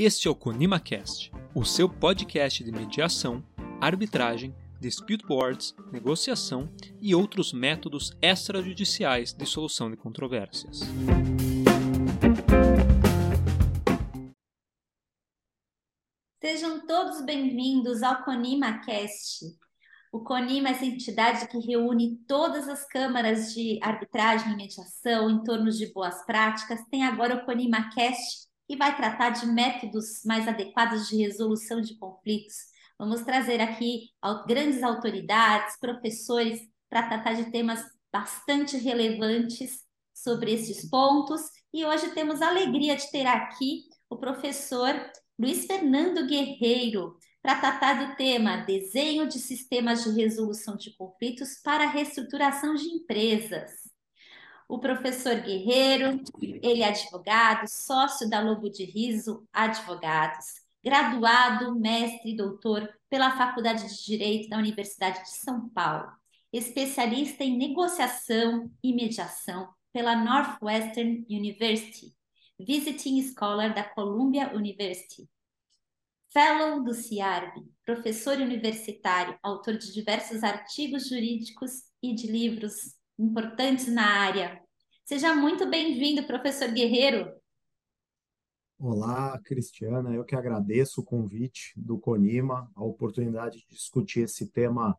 Este é o ConimaCast, o seu podcast de mediação, arbitragem, dispute boards, negociação e outros métodos extrajudiciais de solução de controvérsias. Sejam todos bem-vindos ao ConimaCast. O CONIMA é essa entidade que reúne todas as câmaras de arbitragem e mediação em torno de boas práticas. Tem agora o ConimaCast, e vai tratar de métodos mais adequados de resolução de conflitos. Vamos trazer aqui grandes autoridades, professores, para tratar de temas bastante relevantes sobre esses pontos. E hoje temos a alegria de ter aqui o professor Luiz Fernando Guerreiro, para tratar do tema Desenho de Sistemas de Resolução de Conflitos para Reestruturação de Empresas o professor Guerreiro, ele é advogado, sócio da Lobo de Riso Advogados, graduado, mestre e doutor pela Faculdade de Direito da Universidade de São Paulo, especialista em negociação e mediação pela Northwestern University, visiting scholar da Columbia University, fellow do CIARB, professor universitário, autor de diversos artigos jurídicos e de livros importantes na área. Seja muito bem-vindo, professor Guerreiro. Olá, Cristiana. Eu que agradeço o convite do Conima, a oportunidade de discutir esse tema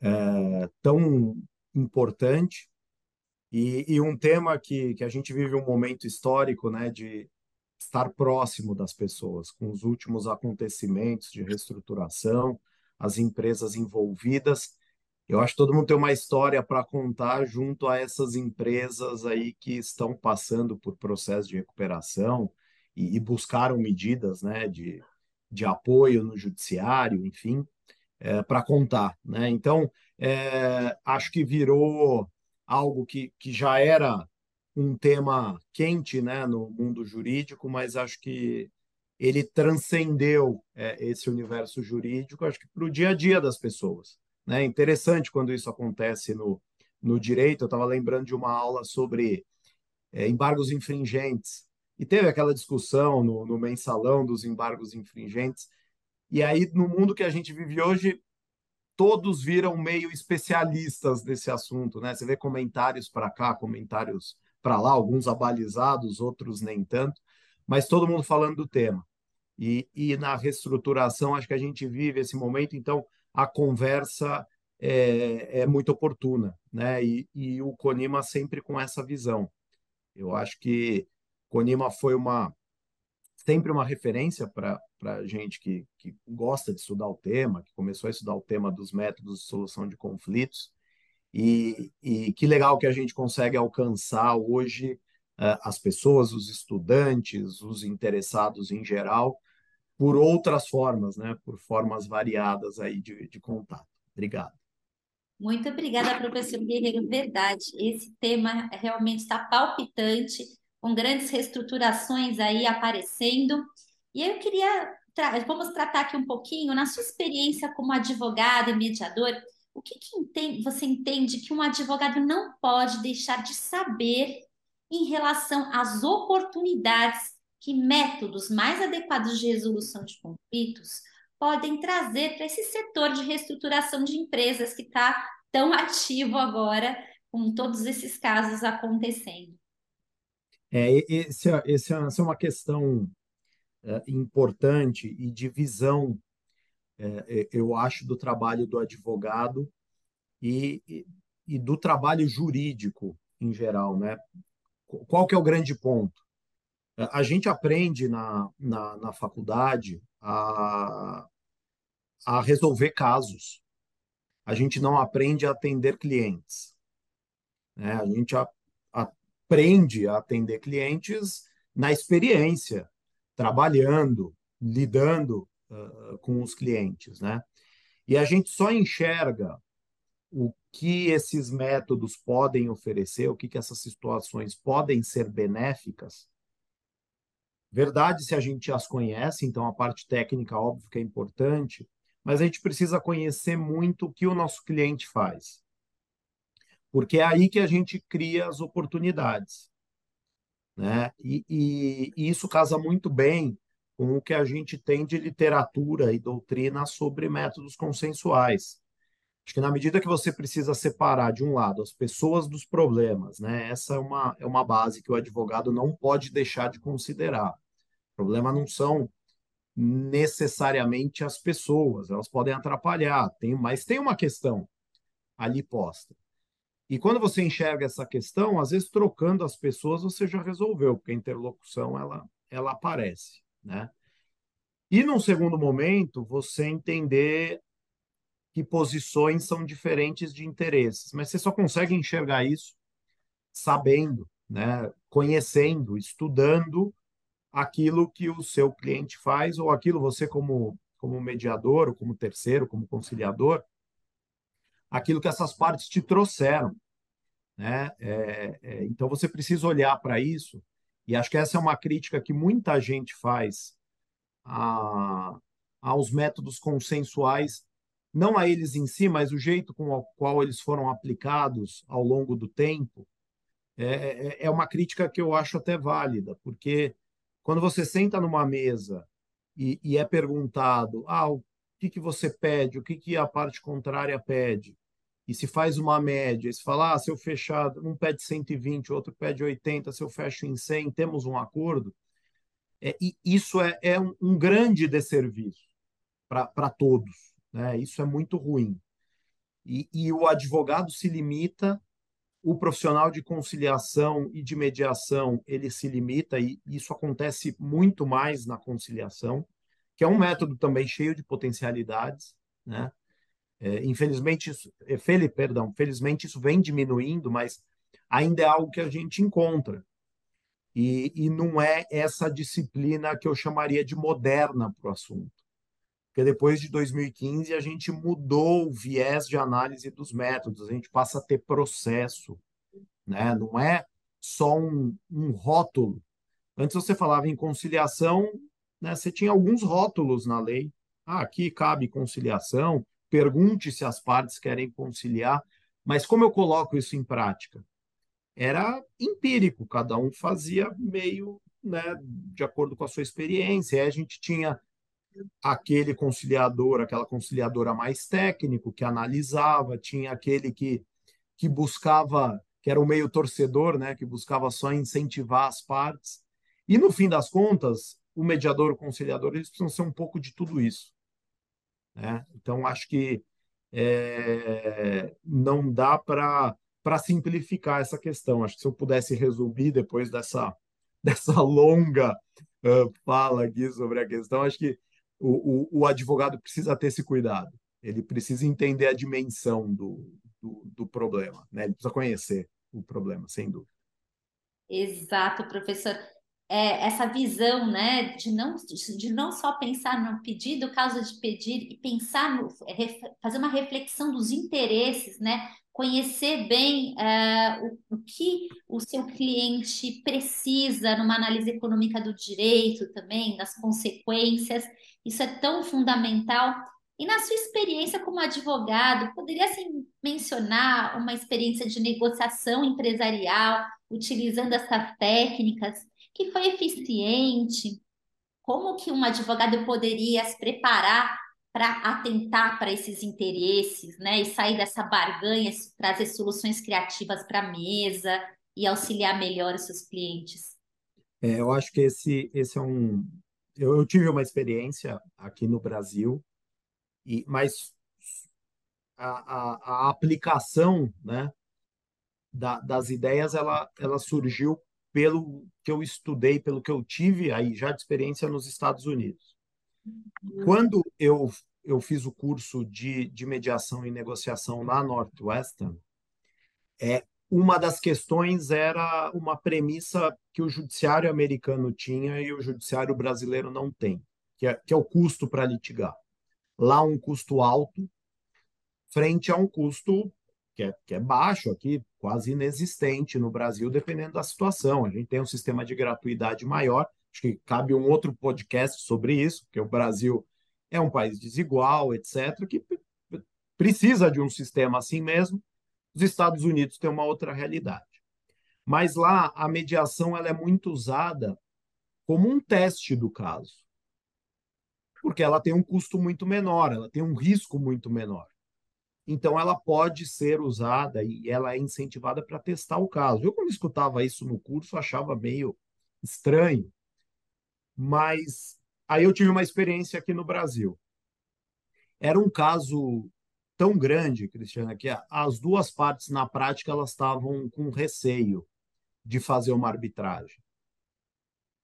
é, tão importante e, e, um tema que, que a gente vive um momento histórico, né, de estar próximo das pessoas, com os últimos acontecimentos de reestruturação, as empresas envolvidas eu acho que todo mundo tem uma história para contar junto a essas empresas aí que estão passando por processo de recuperação e, e buscaram medidas né, de, de apoio no judiciário, enfim, é, para contar. Né? Então, é, acho que virou algo que, que já era um tema quente né, no mundo jurídico, mas acho que ele transcendeu é, esse universo jurídico, acho que para o dia a dia das pessoas. Né? Interessante quando isso acontece no, no direito. Eu estava lembrando de uma aula sobre é, embargos infringentes. E teve aquela discussão no, no mensalão dos embargos infringentes. E aí, no mundo que a gente vive hoje, todos viram meio especialistas desse assunto, né? Você vê comentários para cá, comentários para lá, alguns abalizados, outros nem tanto, mas todo mundo falando do tema. E, e na reestruturação, acho que a gente vive esse momento, então a conversa é, é muito oportuna, né? E, e, o Conima sempre com essa visão. Eu acho que Conima foi uma sempre uma referência para a gente que, que gosta de estudar o tema, que começou a estudar o tema dos métodos de solução de conflitos. E, e que legal que a gente consegue alcançar hoje uh, as pessoas, os estudantes, os interessados em geral, por outras formas, né? Por formas variadas aí de, de contato. Obrigado. Muito obrigada, professor Guerreiro. Verdade, esse tema realmente está palpitante, com grandes reestruturações aí aparecendo. E eu queria, tra vamos tratar aqui um pouquinho, na sua experiência como advogado e mediador, o que, que entende, você entende que um advogado não pode deixar de saber em relação às oportunidades que métodos mais adequados de resolução de conflitos podem trazer para esse setor de reestruturação de empresas que está tão ativo agora, com todos esses casos acontecendo. É, esse, é, esse, é, essa é uma questão é, importante e de visão, é, é eu acho, do trabalho do advogado e, e, e do trabalho jurídico em geral. Né? Qual que é o grande ponto? A gente aprende na, na, na faculdade a, a resolver casos. A gente não aprende a atender clientes. Né? A gente a, aprende a atender clientes na experiência, trabalhando, lidando uh, com os clientes. Né? E a gente só enxerga o que esses métodos podem oferecer, o que, que essas situações podem ser benéficas Verdade se a gente as conhece, então a parte técnica, óbvio que é importante, mas a gente precisa conhecer muito o que o nosso cliente faz. Porque é aí que a gente cria as oportunidades. Né? E, e, e isso casa muito bem com o que a gente tem de literatura e doutrina sobre métodos consensuais. Acho que na medida que você precisa separar, de um lado, as pessoas dos problemas, né? essa é uma, é uma base que o advogado não pode deixar de considerar. O problema não são necessariamente as pessoas, elas podem atrapalhar, tem, mas tem uma questão ali posta. E quando você enxerga essa questão, às vezes trocando as pessoas você já resolveu, porque a interlocução ela, ela aparece né? E num segundo momento, você entender que posições são diferentes de interesses, mas você só consegue enxergar isso sabendo, né, conhecendo, estudando aquilo que o seu cliente faz ou aquilo você como como mediador, ou como terceiro, como conciliador, aquilo que essas partes te trouxeram, né? É, é, então você precisa olhar para isso e acho que essa é uma crítica que muita gente faz a, aos métodos consensuais, não a eles em si, mas o jeito com o qual eles foram aplicados ao longo do tempo, é, é, é uma crítica que eu acho até válida, porque quando você senta numa mesa e, e é perguntado ah, o que, que você pede, o que, que a parte contrária pede, e se faz uma média, e se fala, ah, se eu fechar, um pede 120, o outro pede 80, se eu fecho em 100, temos um acordo, é, e isso é, é um, um grande desserviço para todos. Né? Isso é muito ruim. E, e o advogado se limita, o profissional de conciliação e de mediação, ele se limita, e isso acontece muito mais na conciliação, que é um método também cheio de potencialidades, né? É, infelizmente, isso, é, perdão, felizmente isso vem diminuindo, mas ainda é algo que a gente encontra. E, e não é essa disciplina que eu chamaria de moderna para o assunto. Porque depois de 2015 a gente mudou o viés de análise dos métodos, a gente passa a ter processo, né? não é só um, um rótulo. Antes você falava em conciliação, né? você tinha alguns rótulos na lei. Ah, aqui cabe conciliação, pergunte se as partes querem conciliar, mas como eu coloco isso em prática? Era empírico, cada um fazia meio né, de acordo com a sua experiência. Aí a gente tinha aquele conciliador, aquela conciliadora mais técnico que analisava, tinha aquele que, que buscava, que era o meio torcedor, né, que buscava só incentivar as partes. E no fim das contas, o mediador, o conciliador, eles precisam ser um pouco de tudo isso. Né? Então, acho que é, não dá para simplificar essa questão. Acho que se eu pudesse resumir depois dessa, dessa longa uh, fala aqui sobre a questão, acho que o, o, o, advogado precisa ter esse cuidado. Ele precisa entender a dimensão do, do, do problema, né? ele precisa conhecer o problema, sem dúvida. Exato, professor é, essa visão, né, de não, de não só pensar no pedido, causa de pedir, e pensar no, fazer uma reflexão dos interesses, né, conhecer bem é, o, o, que o seu cliente precisa numa análise econômica do direito também, das consequências, isso é tão fundamental. E na sua experiência como advogado, poderia assim, mencionar uma experiência de negociação empresarial, utilizando essas técnicas que foi eficiente? Como que um advogado poderia se preparar para atentar para esses interesses, né? E sair dessa barganha, trazer soluções criativas para a mesa e auxiliar melhor os seus clientes? É, eu acho que esse, esse é um. Eu, eu tive uma experiência aqui no Brasil, e mas a, a, a aplicação né, da, das ideias ela, ela surgiu pelo que eu estudei, pelo que eu tive aí já de experiência nos Estados Unidos. Quando eu, eu fiz o curso de, de mediação e negociação na Northwestern, é, uma das questões era uma premissa que o judiciário americano tinha e o judiciário brasileiro não tem, que é, que é o custo para litigar. Lá um custo alto, frente a um custo que é, que é baixo aqui, quase inexistente no Brasil, dependendo da situação. A gente tem um sistema de gratuidade maior, acho que cabe um outro podcast sobre isso, porque o Brasil é um país desigual, etc., que precisa de um sistema assim mesmo. Os Estados Unidos têm uma outra realidade. Mas lá a mediação ela é muito usada como um teste do caso. porque ela tem um custo muito menor, ela tem um risco muito menor. Então, ela pode ser usada e ela é incentivada para testar o caso. Eu, quando escutava isso no curso, achava meio estranho, mas aí eu tive uma experiência aqui no Brasil. Era um caso tão grande, Cristiana, que as duas partes, na prática, elas estavam com receio de fazer uma arbitragem.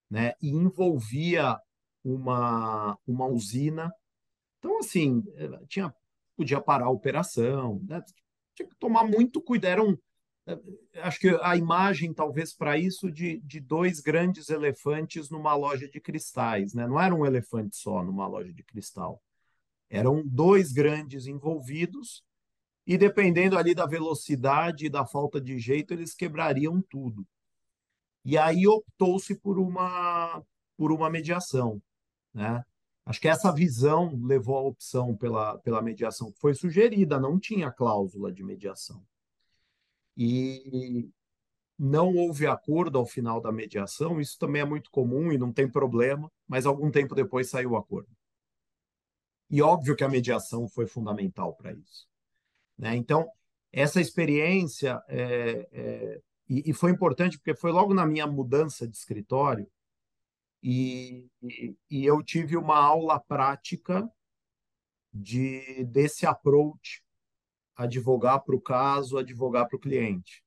Né? E envolvia uma, uma usina. Então, assim, eh, tinha, podia parar a operação, né? tinha que tomar muito cuidado. Eram, eh, acho que a imagem, talvez, para isso, de, de dois grandes elefantes numa loja de cristais. Né? Não era um elefante só numa loja de cristal. Eram dois grandes envolvidos e dependendo ali da velocidade e da falta de jeito, eles quebrariam tudo. E aí optou-se por uma por uma mediação, né? Acho que essa visão levou à opção pela, pela mediação que foi sugerida, não tinha cláusula de mediação. E não houve acordo ao final da mediação, isso também é muito comum e não tem problema, mas algum tempo depois saiu o acordo. E óbvio que a mediação foi fundamental para isso. Né? Então, essa experiência é, é, e, e, foi importante porque foi logo na minha mudança de escritório e, e, e eu tive uma aula prática de desse approach advogar para o caso, advogar para o cliente.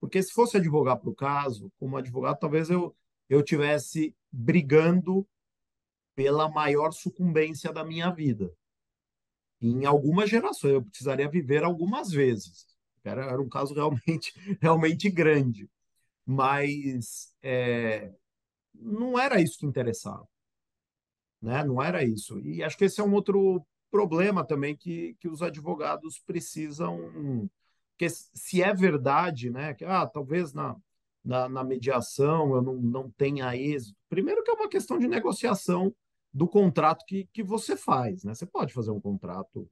Porque se fosse advogar para o caso, como advogado, talvez eu eu tivesse brigando pela maior sucumbência da minha vida. Em algumas gerações, eu precisaria viver algumas vezes. Era, era um caso realmente, realmente grande. Mas é, não era isso que interessava. Né? Não era isso. E acho que esse é um outro problema também que, que os advogados precisam. Porque se é verdade, né, que ah, talvez na, na, na mediação eu não, não tenha êxito. Primeiro que é uma questão de negociação do contrato que, que você faz, né? Você pode fazer um contrato,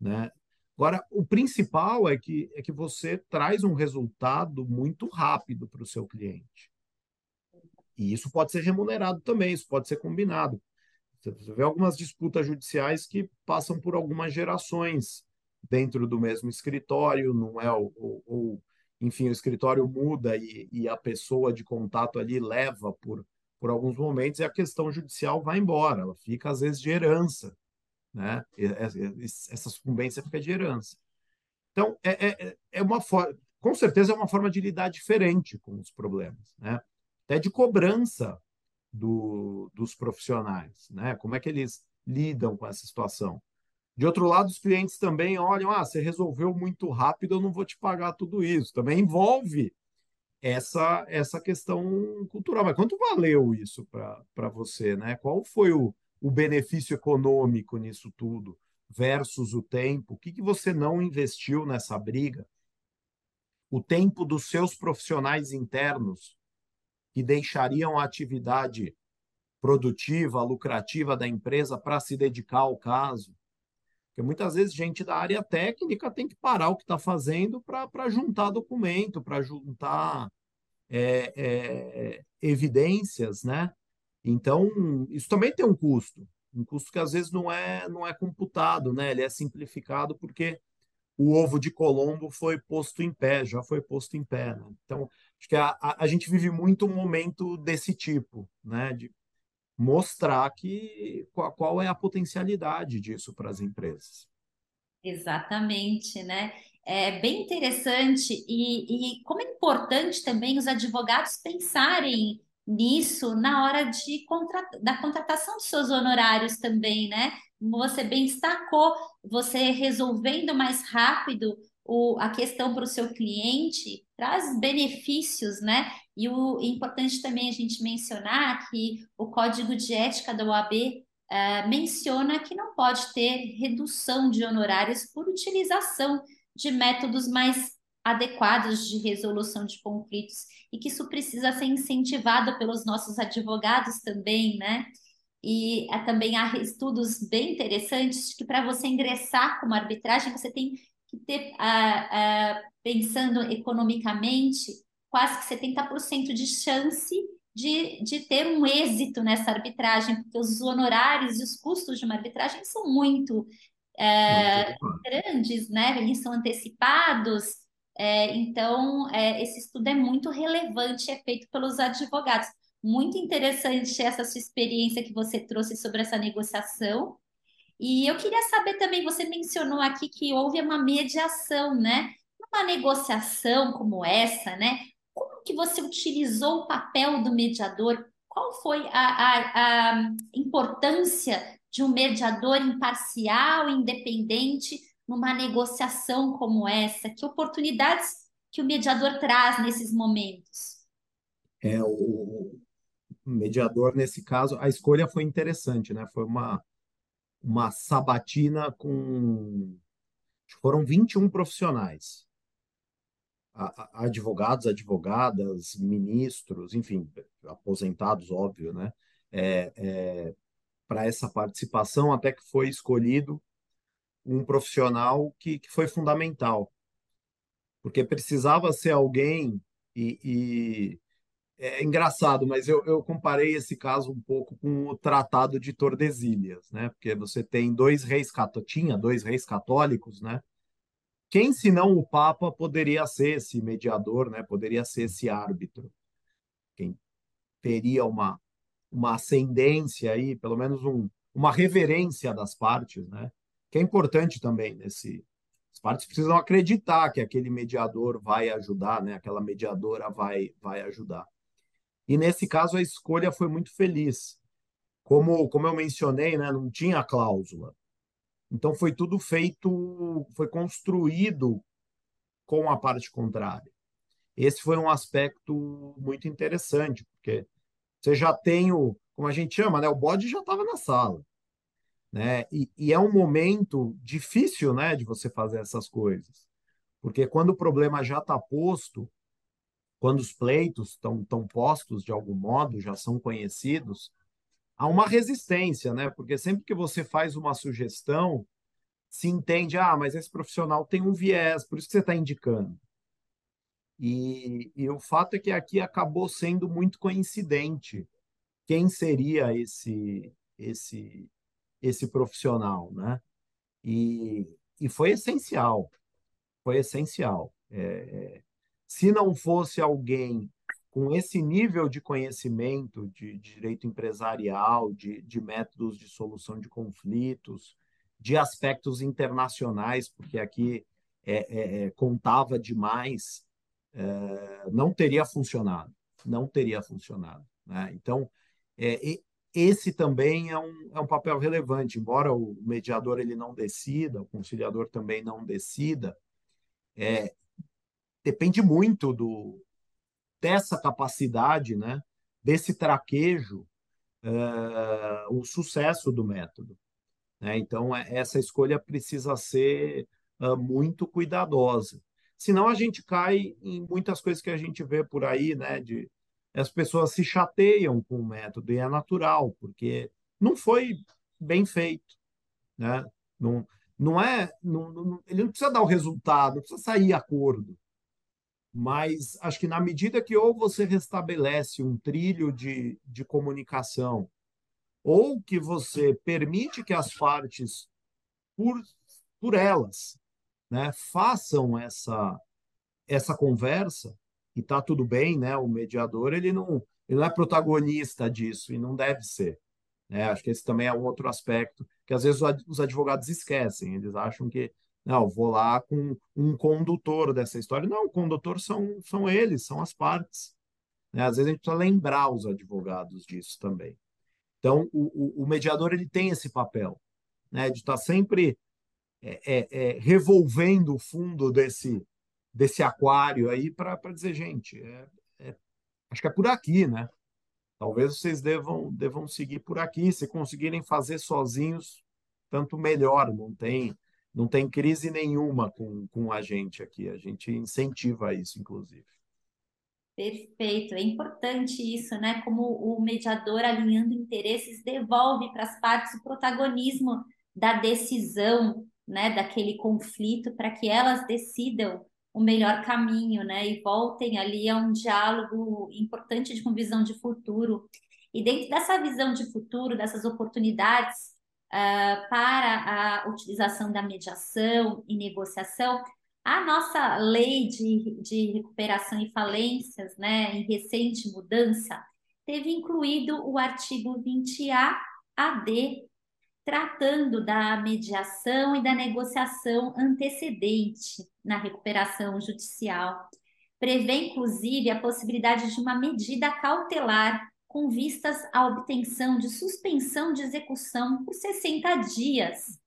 né? Agora, o principal é que, é que você traz um resultado muito rápido para o seu cliente. E isso pode ser remunerado também, isso pode ser combinado. Você vê algumas disputas judiciais que passam por algumas gerações dentro do mesmo escritório, não é? Ou, ou enfim, o escritório muda e, e a pessoa de contato ali leva por por alguns momentos e a questão judicial vai embora, ela fica às vezes de herança, né? Essa sucumbência fica de herança. Então, é, é, é uma forma, com certeza é uma forma de lidar diferente com os problemas, né? Até de cobrança do, dos profissionais, né? Como é que eles lidam com essa situação? De outro lado, os clientes também olham, ah, você resolveu muito rápido, eu não vou te pagar tudo isso. Também envolve essa essa questão cultural. Mas quanto valeu isso para você, né? Qual foi o, o benefício econômico nisso tudo versus o tempo? O que, que você não investiu nessa briga? O tempo dos seus profissionais internos que deixariam a atividade produtiva, lucrativa da empresa para se dedicar ao caso. Porque muitas vezes gente da área técnica tem que parar o que está fazendo para juntar documento, para juntar é, é, evidências, né? Então, isso também tem um custo, um custo que às vezes não é, não é computado, né? Ele é simplificado porque o ovo de Colombo foi posto em pé, já foi posto em pé. Né? Então, acho que a, a, a gente vive muito um momento desse tipo, né? De, mostrar que qual, qual é a potencialidade disso para as empresas. Exatamente, né? É bem interessante e, e como é importante também os advogados pensarem nisso na hora de contra... da contratação dos seus honorários também, né? Você bem destacou, você resolvendo mais rápido o, a questão para o seu cliente traz benefícios, né? E o é importante também a gente mencionar que o código de ética da OAB eh, menciona que não pode ter redução de honorários por utilização de métodos mais adequados de resolução de conflitos e que isso precisa ser incentivado pelos nossos advogados também, né? E é, também há estudos bem interessantes que para você ingressar como arbitragem você tem que ter, pensando economicamente, quase que 70% de chance de, de ter um êxito nessa arbitragem, porque os honorários e os custos de uma arbitragem são muito, é, grandes, né? Eles são antecipados. É, então, é, esse estudo é muito relevante, é feito pelos advogados. Muito interessante essa sua experiência que você trouxe sobre essa negociação. E eu queria saber também, você mencionou aqui que houve uma mediação, né? Uma negociação como essa, né? Como que você utilizou o papel do mediador? Qual foi a, a, a importância de um mediador imparcial, independente, numa negociação como essa? Que oportunidades que o mediador traz nesses momentos? É, o mediador, nesse caso, a escolha foi interessante, né? Foi uma, uma sabatina com. Foram 21 profissionais. Advogados, advogadas, ministros, enfim, aposentados, óbvio, né? É, é, para essa participação, até que foi escolhido um profissional que, que foi fundamental, porque precisava ser alguém e, e é engraçado, mas eu, eu, comparei esse caso um pouco com o Tratado de Tordesilhas, né? Porque você tem dois reis tinha dois reis católicos, né? Quem, senão o Papa, poderia ser esse mediador, né? Poderia ser esse árbitro? Quem teria uma uma ascendência aí, pelo menos um, uma reverência das partes, né? Que é importante também nesse. As partes precisam acreditar que aquele mediador vai ajudar, né? Aquela mediadora vai vai ajudar. E nesse caso a escolha foi muito feliz. Como como eu mencionei, né? Não tinha cláusula. Então foi tudo feito, foi construído com a parte contrária. Esse foi um aspecto muito interessante, porque você já tem o, como a gente chama, né? O bode já estava na sala, né? E, e, é um momento difícil, né, de você fazer essas coisas, porque quando o problema já está posto, quando os pleitos estão tão postos de algum modo, já são conhecidos, há uma resistência, né? Porque sempre que você faz uma sugestão, se entende, ah, mas esse profissional tem um viés, por isso que você está indicando. E, e o fato é que aqui acabou sendo muito coincidente quem seria esse esse esse profissional, né? E, e foi essencial, foi essencial. É, é, se não fosse alguém com esse nível de conhecimento de, direito empresarial, de, de métodos de solução de conflitos, de aspectos internacionais, porque aqui é, é, é contava demais é, não teria funcionado, não teria funcionado. Né? Então, é, esse também é um, é um papel relevante, embora o mediador ele não decida, o conciliador também não decida, é, depende muito do, dessa capacidade, né, desse traquejo, é, o sucesso do método. Né? Então, é, essa escolha precisa ser uh, muito cuidadosa. Senão a gente cai em muitas coisas que a gente vê por aí, né? De as pessoas se chateiam com o método e é natural, porque não foi bem feito, né? Não, não é, não, não, ele não precisa dar o resultado, não precisa sair acordo. Mas acho que na medida que ou você restabelece um trilho de, de comunicação, ou que você permite que as partes, por, por elas, né, façam essa essa conversa e tá tudo bem, né? O mediador ele não ele não é protagonista disso e não deve ser. Né? Acho que esse também é um outro aspecto que às vezes os advogados esquecem. Eles acham que não, vou lá com um condutor dessa história. Não, o condutor são, são eles, são as partes. Né? Às vezes a gente precisa lembrar os advogados disso também. Então, o, o, o mediador ele tem esse papel, né? de estar tá sempre é, é, é, revolvendo o fundo desse, desse aquário aí para dizer, gente, é, é, acho que é por aqui, né? Talvez vocês devam, devam seguir por aqui. Se conseguirem fazer sozinhos, tanto melhor. Não tem, não tem crise nenhuma com, com a gente aqui. A gente incentiva isso, inclusive. Perfeito, é importante isso, né? Como o mediador alinhando interesses devolve para as partes o protagonismo da decisão, né? Daquele conflito para que elas decidam o melhor caminho, né? E voltem ali a um diálogo importante com visão de futuro. E dentro dessa visão de futuro, dessas oportunidades uh, para a utilização da mediação e negociação, a nossa lei de, de recuperação e falências, né, em recente mudança, teve incluído o artigo 20A AD, tratando da mediação e da negociação antecedente na recuperação judicial. Prevê, inclusive, a possibilidade de uma medida cautelar com vistas à obtenção de suspensão de execução por 60 dias.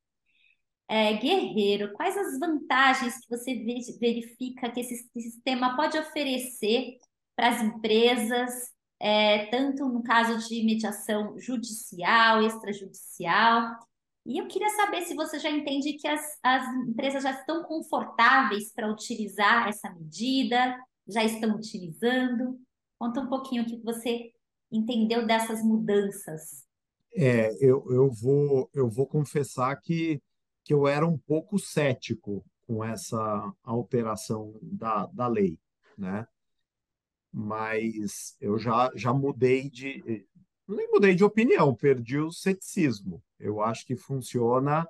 É, Guerreiro, quais as vantagens que você verifica que esse sistema pode oferecer para as empresas é, tanto no caso de mediação judicial, extrajudicial. E eu queria saber se você já entende que as, as empresas já estão confortáveis para utilizar essa medida, já estão utilizando. Conta um pouquinho o que você entendeu dessas mudanças. É, eu, eu, vou, eu vou confessar que, que eu era um pouco cético com essa alteração da, da lei, né? mas eu já, já mudei de. Nem mudei de opinião, perdi o ceticismo. Eu acho que funciona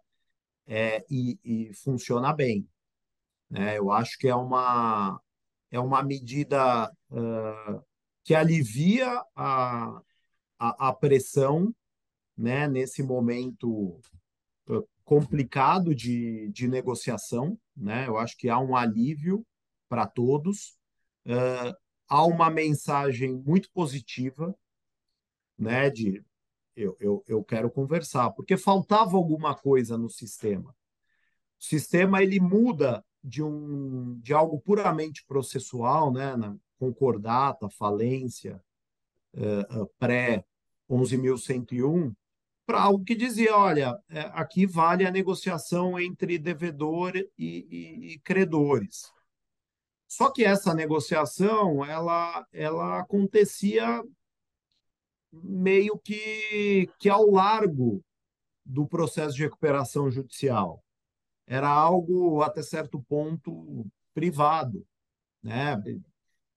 é, e, e, funciona bem. Né? Eu acho que é uma, é uma medida uh, que alivia a, a, a, pressão né, nesse momento complicado de, de negociação. Né? Eu acho que há um alívio para todos. Uh, há uma mensagem muito positiva, né, de eu, eu, eu quero conversar, porque faltava alguma coisa no sistema. O sistema ele muda de um de algo puramente processual, né, na concordata, falência, uh, pré 11.101, para algo que dizia, olha, é, aqui vale a negociação entre devedor e, e, e credores. Só que essa negociação, ela, ela acontecia meio que, que ao largo do processo de recuperação judicial. Era algo, até certo ponto, privado. Né?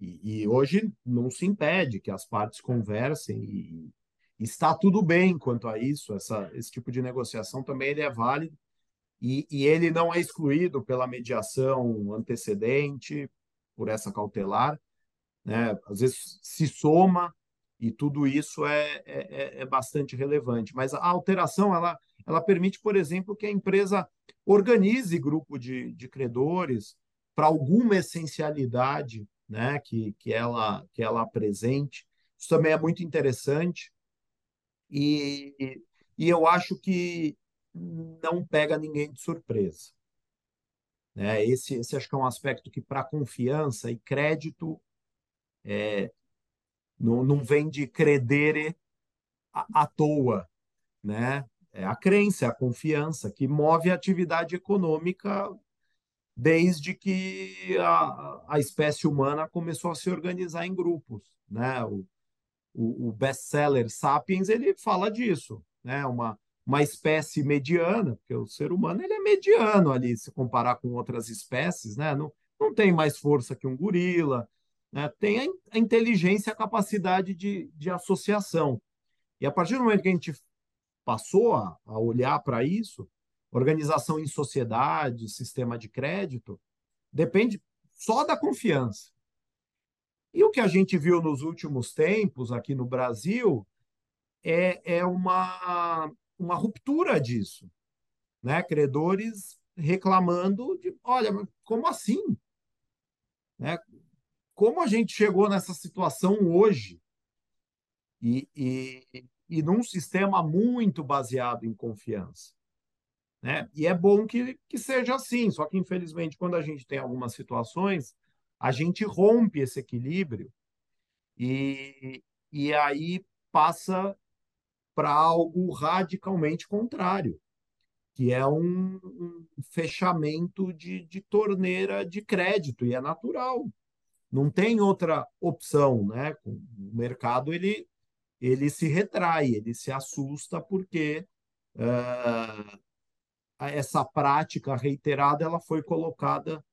E, e hoje não se impede que as partes conversem e, está tudo bem quanto a isso. Essa, esse tipo de negociação também ele é válido e, e ele não é excluído pela mediação antecedente, por essa cautelar, né? às vezes se soma e tudo isso é, é, é, é bastante relevante. Mas a alteração ela, ela permite, por exemplo, que a empresa organize grupo de, de credores para alguma essencialidade né, que, que, ela, que ela apresente. Isso também é muito interessante. E, e eu acho que não pega ninguém de surpresa. Né? Esse, esse acho que é um aspecto que, para confiança e crédito, é, não, não vem de credere à, à toa. Né? É a crença, a confiança que move a atividade econômica desde que a, a espécie humana começou a se organizar em grupos. Né? O, o, o best-seller Sapiens ele fala disso, né? uma, uma espécie mediana, porque o ser humano ele é mediano ali, se comparar com outras espécies, né? Não, não tem mais força que um gorila, né? tem a, a inteligência, a capacidade de, de associação. E a partir do momento que a gente passou a, a olhar para isso, organização em sociedade, sistema de crédito, depende só da confiança. E o que a gente viu nos últimos tempos aqui no Brasil é, é uma uma ruptura disso, né? Credores reclamando de, olha, como assim? Né? Como a gente chegou nessa situação hoje e, e, e num sistema muito baseado em confiança? Né? E é bom que, que seja assim, só que infelizmente quando a gente tem algumas situações, a gente rompe esse equilíbrio e, e aí passa para algo radicalmente contrário, que é um, um fechamento de, de torneira de crédito, e é natural. Não tem outra opção, né? O mercado ele, ele se retrai, ele se assusta porque uh, essa prática reiterada ela foi colocada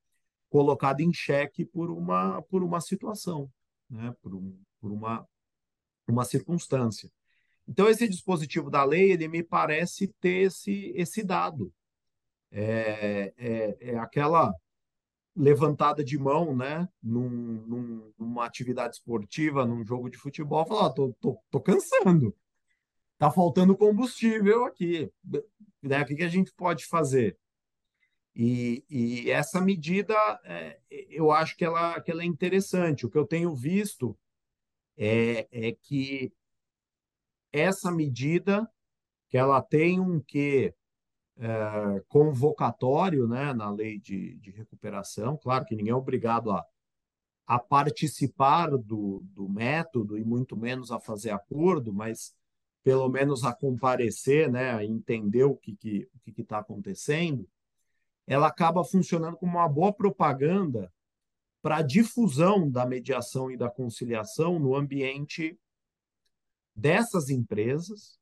colocado em xeque por uma, por uma situação, né? por, um, por uma, uma circunstância. Então, esse dispositivo da lei, ele me parece ter esse, esse dado. É, é, é aquela levantada de mão, né, num, num, numa atividade esportiva, num jogo de futebol, falar, tô, tô, tô cansando, tá faltando combustível aqui, né, o que, que a gente pode fazer? E, e essa medida, é, eu acho que ela, que ela é interessante. O que eu tenho visto é, é que essa medida, que ela tem um quê é, convocatório né, na lei de, de recuperação, claro que ninguém é obrigado a, a participar do, do método e muito menos a fazer acordo, mas pelo menos a comparecer, né, a entender o que está o que está acontecendo, ela acaba funcionando como uma boa propaganda para a difusão da mediação e da conciliação no ambiente dessas empresas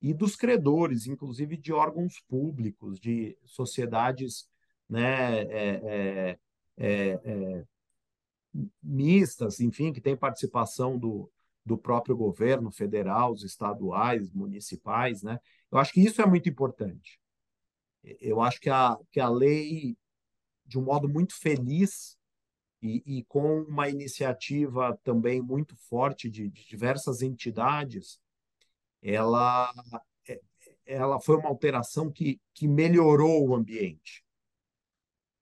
e dos credores, inclusive de órgãos públicos, de sociedades né, é, é, é, é mistas, enfim, que tem participação do, do próprio governo federal, os estaduais, municipais. Né? Eu acho que isso é muito importante. Eu acho que a, que a lei, de um modo muito feliz e, e com uma iniciativa também muito forte de, de diversas entidades, ela, é, ela foi uma alteração que, que melhorou o ambiente,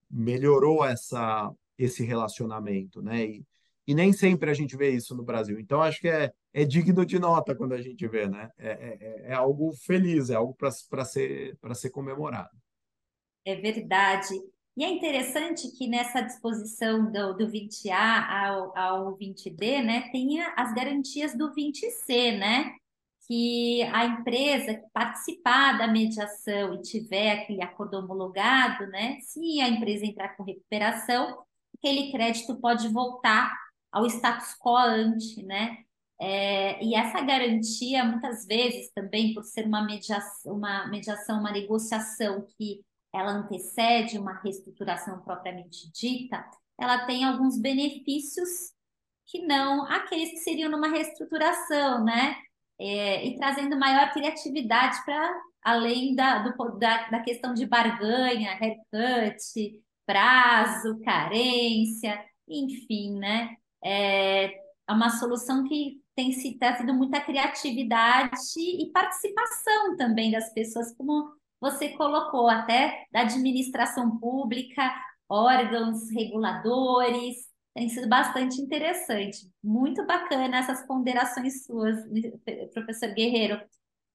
melhorou essa, esse relacionamento, né? E, e nem sempre a gente vê isso no Brasil. Então, acho que é, é digno de nota quando a gente vê, né? É, é, é algo feliz, é algo para ser, ser comemorado. É verdade. E é interessante que nessa disposição do, do 20A ao, ao 20D, né, tenha as garantias do 20C, né? Que a empresa que participar da mediação e tiver aquele acordo homologado, né? Se a empresa entrar com recuperação, aquele crédito pode voltar ao status quo ante, né? É, e essa garantia, muitas vezes, também por ser uma mediação, uma mediação, uma negociação que ela antecede uma reestruturação propriamente dita, ela tem alguns benefícios que não aqueles que seriam numa reestruturação, né? É, e trazendo maior criatividade para além da, do, da, da questão de barganha, haircut, prazo, carência, enfim, né? É, é uma solução que tem se trazido muita criatividade e participação também das pessoas, como você colocou até da administração pública, órgãos reguladores, tem sido bastante interessante. Muito bacana essas ponderações suas, professor Guerreiro.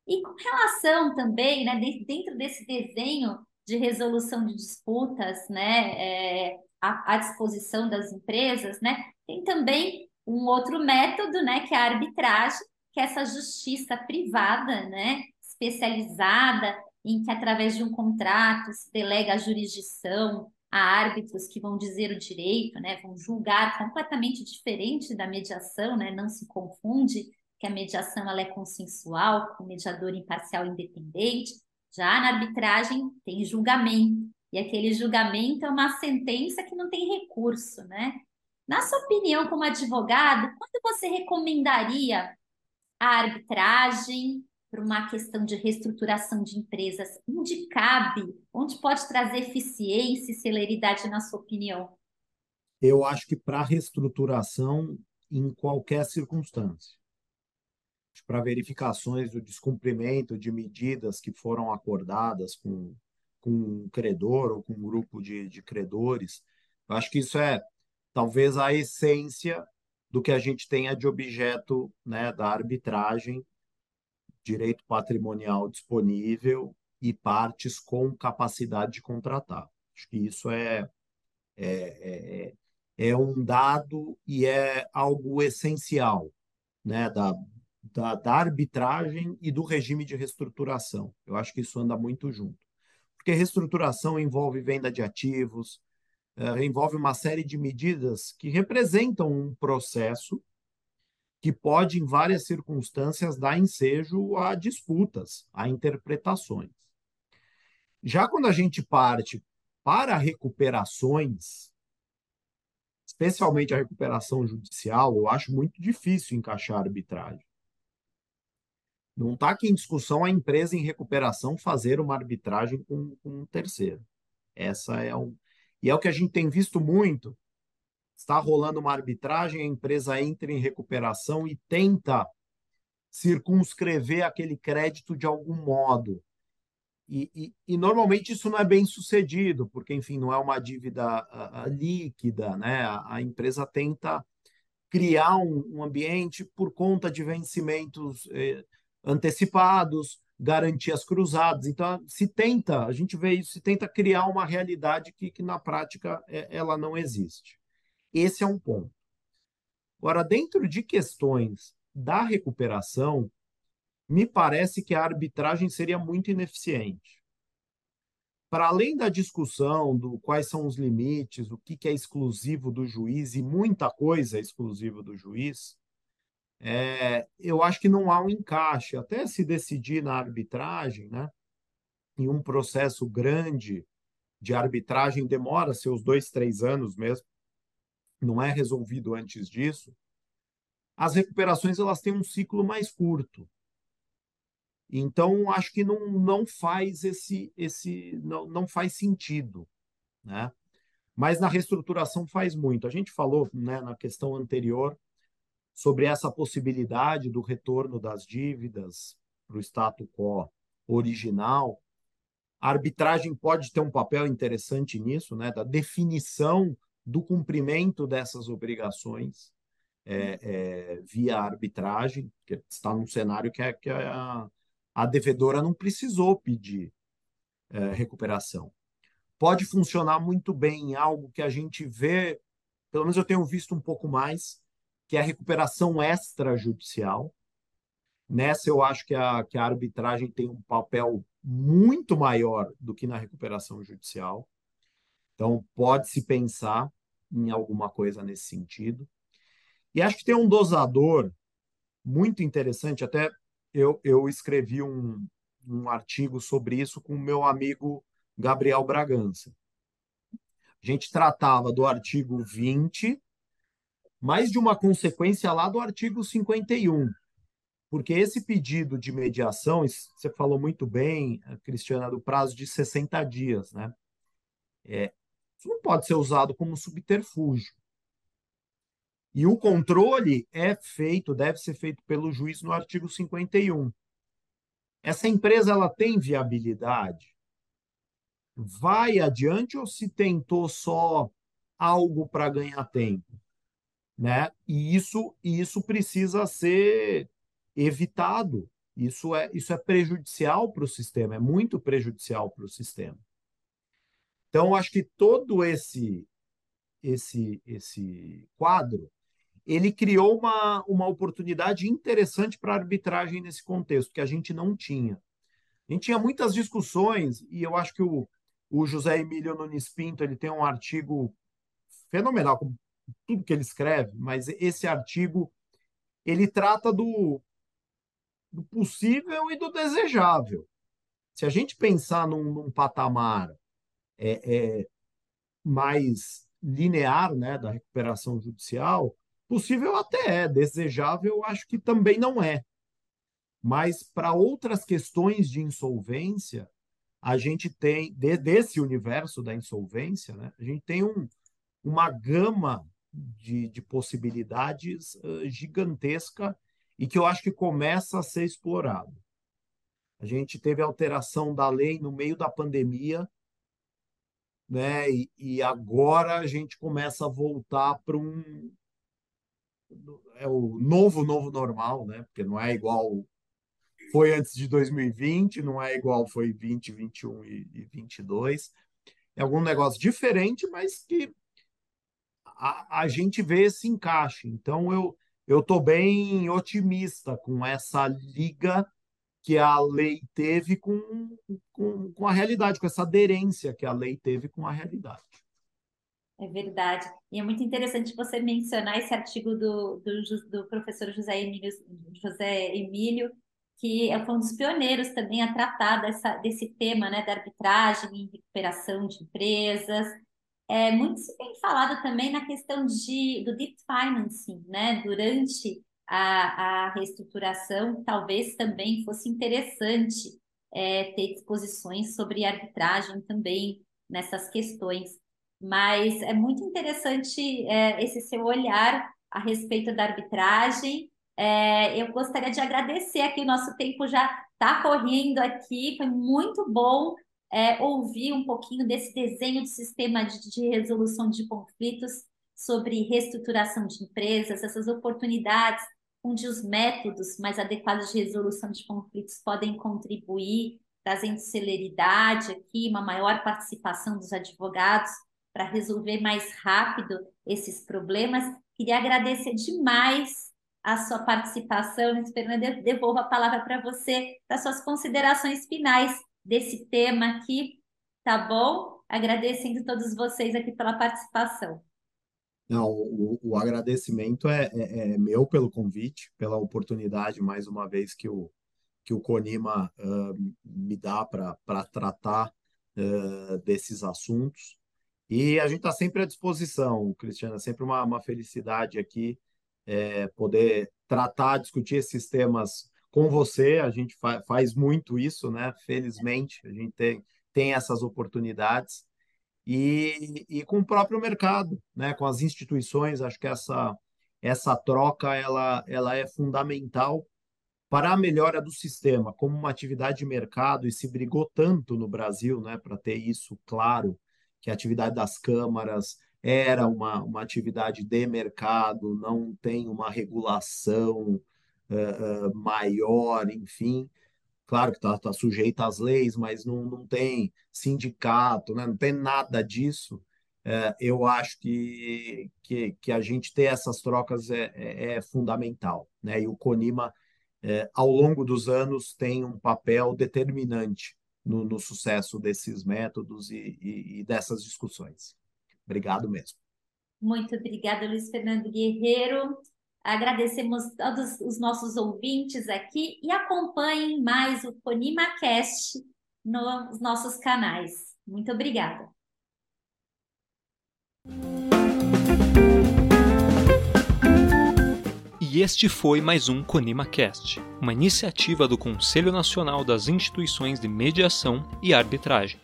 E com relação também, né, dentro desse desenho de resolução de disputas, né, é, à, à, disposição das empresas, né, tem também um outro método, né, que é a arbitragem, que é essa justiça privada, né, especializada em que, através de um contrato, se delega a jurisdição a árbitros que vão dizer o direito, né, vão julgar completamente diferente da mediação, né, não se confunde que a mediação ela é consensual, com mediador imparcial independente. Já na arbitragem tem julgamento, e aquele julgamento é uma sentença que não tem recurso, né? Na sua opinião, como advogado, quando você recomendaria a arbitragem para uma questão de reestruturação de empresas, onde cabe, onde pode trazer eficiência e celeridade, na sua opinião? Eu acho que para reestruturação, em qualquer circunstância. Para verificações do descumprimento de medidas que foram acordadas com, com um credor ou com um grupo de, de credores, eu acho que isso é talvez a essência do que a gente tenha de objeto né, da arbitragem direito patrimonial disponível e partes com capacidade de contratar. Acho que isso é, é, é, é um dado e é algo essencial né, da, da, da arbitragem e do regime de reestruturação. Eu acho que isso anda muito junto. Porque reestruturação envolve venda de ativos, uh, envolve uma série de medidas que representam um processo que pode, em várias circunstâncias, dar ensejo a disputas, a interpretações. Já quando a gente parte para recuperações, especialmente a recuperação judicial, eu acho muito difícil encaixar arbitragem. Não está aqui em discussão a empresa em recuperação fazer uma arbitragem com, com um terceiro. Essa é um. E é o que a gente tem visto muito. Está rolando uma arbitragem, a empresa entra em recuperação e tenta circunscrever aquele crédito de algum modo. E, e, e, normalmente isso não é bem sucedido, porque, enfim, não é uma dívida a, a, líquida, né? A, a, empresa tenta criar um, um, ambiente por conta de vencimentos eh, antecipados, garantias cruzadas. Então, se tenta, a gente vê isso, se tenta criar uma realidade que, que na prática é, ela não existe. Esse é um ponto. Agora, dentro de questões da recuperação, me parece que a arbitragem seria muito ineficiente. Para além da discussão do quais são os limites, o que, que é exclusivo do juiz e muita coisa é exclusiva do juiz, é, eu acho que não há um encaixe. Até se decidir na arbitragem, né, em um processo grande de arbitragem, demora seus dois, três anos mesmo, não é resolvido antes disso. As recuperações elas têm um ciclo mais curto. Então, acho que não, não faz esse, esse não, não faz sentido. Né? Mas na reestruturação faz muito. A gente falou né, na questão anterior sobre essa possibilidade do retorno das dívidas para o status quo original. A arbitragem pode ter um papel interessante nisso, né, da definição do cumprimento dessas obrigações é, é, via arbitragem, que está num cenário que, é, que a, a devedora não precisou pedir é, recuperação. Pode funcionar muito bem em algo que a gente vê, pelo menos eu tenho visto um pouco mais, que é a recuperação extrajudicial. Nessa eu acho que a, que a arbitragem tem um papel muito maior do que na recuperação judicial. Então, pode-se pensar em alguma coisa nesse sentido. E acho que tem um dosador muito interessante, até eu, eu escrevi um, um artigo sobre isso com o meu amigo Gabriel Bragança. A gente tratava do artigo 20, mais de uma consequência lá do artigo 51. Porque esse pedido de mediação, você falou muito bem, Cristiana, do prazo de 60 dias, né? É, isso não pode ser usado como subterfúgio. E o controle é feito, deve ser feito pelo juiz no artigo 51. Essa empresa ela tem viabilidade? Vai adiante ou se tentou só algo para ganhar tempo? Né? E isso, isso precisa ser evitado. Isso é, isso é prejudicial para o sistema, é muito prejudicial para o sistema. Então, acho que todo esse, esse, esse quadro ele criou uma, uma oportunidade interessante para arbitragem nesse contexto, que a gente não tinha. A gente tinha muitas discussões, e eu acho que o, o José Emílio Nunes Pinto ele tem um artigo fenomenal, tudo que ele escreve, mas esse artigo ele trata do, do possível e do desejável. Se a gente pensar num, num patamar é, é, mais linear né, da recuperação judicial, Possível até é, desejável acho que também não é. Mas para outras questões de insolvência, a gente tem, de, desse universo da insolvência, né, a gente tem um, uma gama de, de possibilidades uh, gigantesca e que eu acho que começa a ser explorado. A gente teve alteração da lei no meio da pandemia, né? E, e agora a gente começa a voltar para um, é o novo, novo normal, né? Porque não é igual foi antes de 2020, não é igual foi 20, 21 e, e 22. É algum negócio diferente, mas que a, a gente vê esse encaixe. Então, eu eu estou bem otimista com essa liga que a lei teve com, com, com a realidade, com essa aderência que a lei teve com a realidade. É verdade. E é muito interessante você mencionar esse artigo do, do, do professor José Emílio, José Emílio, que é um dos pioneiros também a tratar dessa, desse tema né, da arbitragem em recuperação de empresas. É, muito se tem falado também na questão de, do deep financing, né? Durante a, a reestruturação, talvez também fosse interessante é, ter disposições sobre arbitragem também nessas questões. Mas é muito interessante é, esse seu olhar a respeito da arbitragem. É, eu gostaria de agradecer aqui, o nosso tempo já está correndo aqui, foi muito bom é, ouvir um pouquinho desse desenho de sistema de, de resolução de conflitos sobre reestruturação de empresas, essas oportunidades onde os métodos mais adequados de resolução de conflitos podem contribuir, trazendo celeridade aqui, uma maior participação dos advogados para resolver mais rápido esses problemas. Queria agradecer demais a sua participação. Esperando eu devolvo a palavra para você, para suas considerações finais desse tema aqui, tá bom? Agradecendo todos vocês aqui pela participação. Não, o, o agradecimento é, é, é, meu pelo convite, pela oportunidade, mais uma vez, que o, que o Conima uh, me dá para tratar uh, desses assuntos. E a gente está sempre à disposição, Cristiana, sempre uma, uma felicidade aqui é, poder tratar, discutir esses temas com você. A gente fa faz muito isso, né? Felizmente, a gente tem, tem essas oportunidades. E, e com o próprio mercado, né? com as instituições, acho que essa, essa troca ela, ela é fundamental para a melhora do sistema, como uma atividade de mercado, e se brigou tanto no Brasil né, para ter isso claro que a atividade das câmaras era uma, uma atividade de mercado, não tem uma regulação uh, uh, maior, enfim. Claro que está tá sujeita às leis, mas não, não tem sindicato, né? não tem nada disso. Uh, eu acho que, que, que, a gente ter essas trocas é, é, é fundamental. Né? E o CONIMA, ao longo dos anos, tem um papel determinante no, no sucesso desses métodos e, e, e dessas discussões. Obrigado mesmo. Muito obrigada, Luiz Fernando Guerreiro. Agradecemos todos os nossos ouvintes aqui e acompanhem mais o ConimaCast nos nossos canais. Muito obrigada. E este foi mais um ConimaCast, uma iniciativa do Conselho Nacional das Instituições de Mediação e Arbitragem.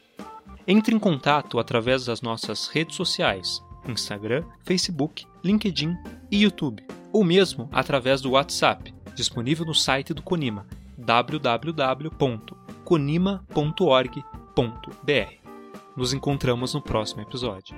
Entre em contato através das nossas redes sociais, Instagram, Facebook, LinkedIn e YouTube, ou mesmo através do WhatsApp, disponível no site do Conima, www.conima.org.br. Nos encontramos no próximo episódio.